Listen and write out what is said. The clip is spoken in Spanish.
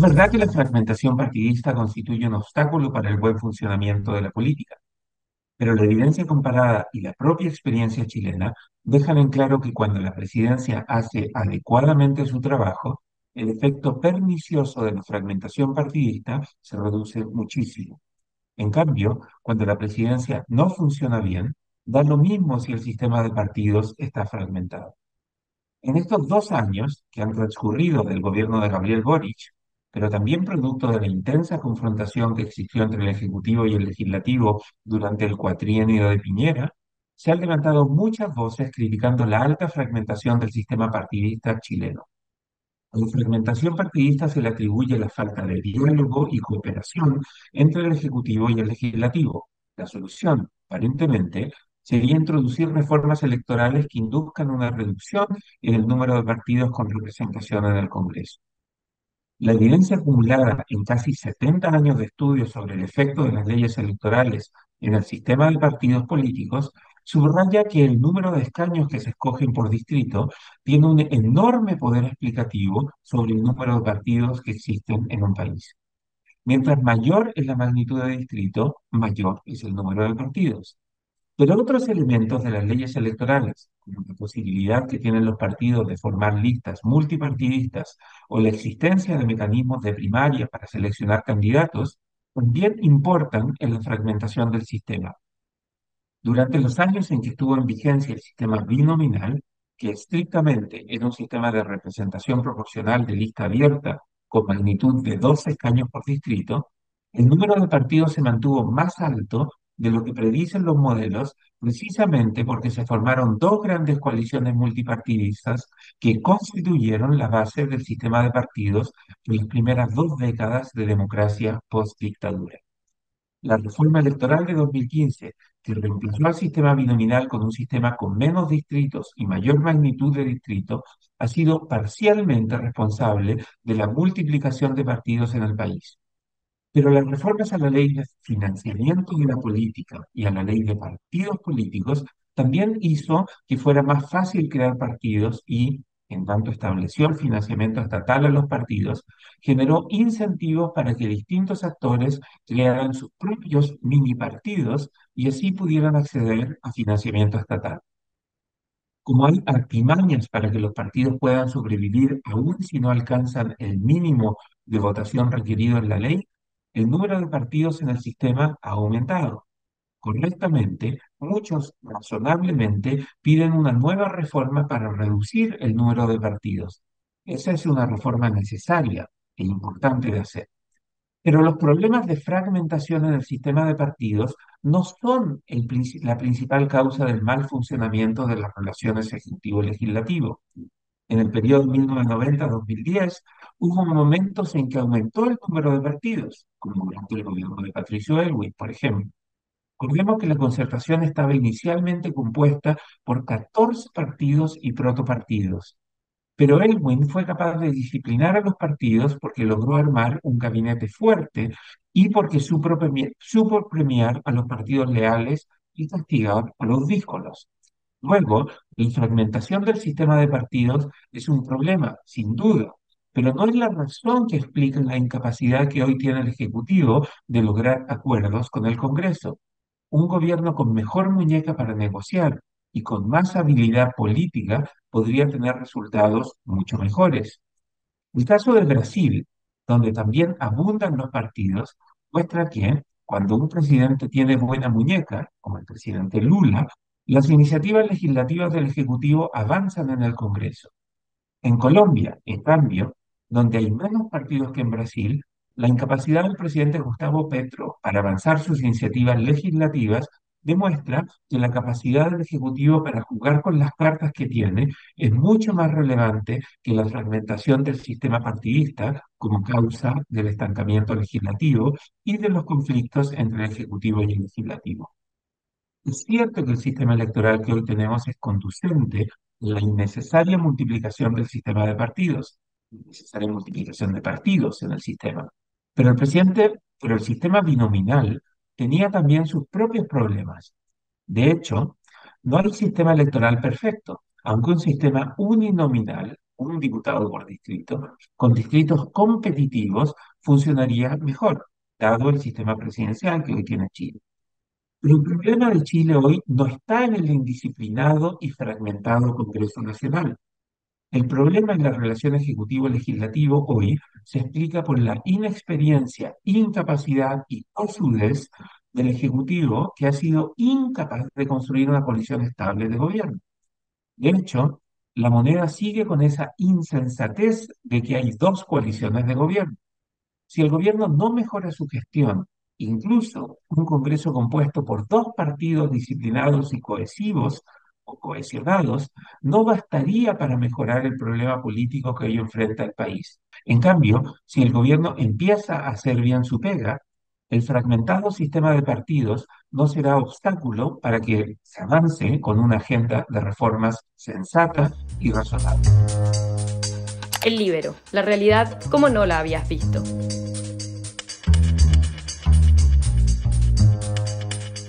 Es verdad que la fragmentación partidista constituye un obstáculo para el buen funcionamiento de la política, pero la evidencia comparada y la propia experiencia chilena dejan en claro que cuando la presidencia hace adecuadamente su trabajo, el efecto pernicioso de la fragmentación partidista se reduce muchísimo. En cambio, cuando la presidencia no funciona bien, da lo mismo si el sistema de partidos está fragmentado. En estos dos años que han transcurrido del gobierno de Gabriel Boric, pero también producto de la intensa confrontación que existió entre el Ejecutivo y el Legislativo durante el cuatrienio de Piñera, se han levantado muchas voces criticando la alta fragmentación del sistema partidista chileno. A la fragmentación partidista se le atribuye la falta de diálogo y cooperación entre el Ejecutivo y el Legislativo. La solución, aparentemente, sería introducir reformas electorales que induzcan una reducción en el número de partidos con representación en el Congreso. La evidencia acumulada en casi 70 años de estudios sobre el efecto de las leyes electorales en el sistema de partidos políticos subraya que el número de escaños que se escogen por distrito tiene un enorme poder explicativo sobre el número de partidos que existen en un país. Mientras mayor es la magnitud de distrito, mayor es el número de partidos. Pero otros elementos de las leyes electorales, la posibilidad que tienen los partidos de formar listas multipartidistas o la existencia de mecanismos de primaria para seleccionar candidatos, también importan en la fragmentación del sistema. Durante los años en que estuvo en vigencia el sistema binominal, que estrictamente era un sistema de representación proporcional de lista abierta con magnitud de 12 escaños por distrito, el número de partidos se mantuvo más alto de lo que predicen los modelos, precisamente porque se formaron dos grandes coaliciones multipartidistas que constituyeron la base del sistema de partidos en las primeras dos décadas de democracia post-dictadura. La reforma electoral de 2015, que reemplazó al sistema binominal con un sistema con menos distritos y mayor magnitud de distritos, ha sido parcialmente responsable de la multiplicación de partidos en el país. Pero las reformas a la ley de financiamiento de la política y a la ley de partidos políticos también hizo que fuera más fácil crear partidos y, en tanto estableció el financiamiento estatal a los partidos, generó incentivos para que distintos actores crearan sus propios mini partidos y así pudieran acceder a financiamiento estatal. Como hay artimañas para que los partidos puedan sobrevivir aún si no alcanzan el mínimo de votación requerido en la ley, el número de partidos en el sistema ha aumentado. Correctamente, muchos razonablemente piden una nueva reforma para reducir el número de partidos. Esa es una reforma necesaria e importante de hacer. Pero los problemas de fragmentación en el sistema de partidos no son la principal causa del mal funcionamiento de las relaciones ejecutivo-legislativo. En el periodo 1990-2010 hubo momentos en que aumentó el número de partidos, como durante el gobierno de Patricio Elwin, por ejemplo. Recordemos que la concertación estaba inicialmente compuesta por 14 partidos y protopartidos, pero Elwin fue capaz de disciplinar a los partidos porque logró armar un gabinete fuerte y porque supo premiar, a los partidos leales y castigar a los díscolos. Luego, la fragmentación del sistema de partidos es un problema, sin duda, pero no es la razón que explica la incapacidad que hoy tiene el Ejecutivo de lograr acuerdos con el Congreso. Un gobierno con mejor muñeca para negociar y con más habilidad política podría tener resultados mucho mejores. El caso de Brasil, donde también abundan los partidos, muestra que cuando un presidente tiene buena muñeca, como el presidente Lula, las iniciativas legislativas del Ejecutivo avanzan en el Congreso. En Colombia, en cambio, donde hay menos partidos que en Brasil, la incapacidad del presidente Gustavo Petro para avanzar sus iniciativas legislativas demuestra que la capacidad del Ejecutivo para jugar con las cartas que tiene es mucho más relevante que la fragmentación del sistema partidista como causa del estancamiento legislativo y de los conflictos entre el Ejecutivo y el Legislativo. Es cierto que el sistema electoral que hoy tenemos es conducente a la innecesaria multiplicación del sistema de partidos, innecesaria multiplicación de partidos en el sistema. Pero el presidente, pero el sistema binominal tenía también sus propios problemas. De hecho, no hay sistema electoral perfecto, aunque un sistema uninominal un diputado por distrito, con distritos competitivos funcionaría mejor, dado el sistema presidencial que hoy tiene Chile. Pero el problema de Chile hoy no está en el indisciplinado y fragmentado Congreso Nacional. El problema en la relación ejecutivo-legislativo hoy se explica por la inexperiencia, incapacidad y osudez del Ejecutivo que ha sido incapaz de construir una coalición estable de gobierno. De hecho, la moneda sigue con esa insensatez de que hay dos coaliciones de gobierno. Si el gobierno no mejora su gestión, incluso un Congreso compuesto por dos partidos disciplinados y cohesivos o cohesionados, no bastaría para mejorar el problema político que hoy enfrenta el país. En cambio, si el gobierno empieza a hacer bien su pega, el fragmentado sistema de partidos no será obstáculo para que se avance con una agenda de reformas sensata y razonable. El libero, la realidad como no la habías visto.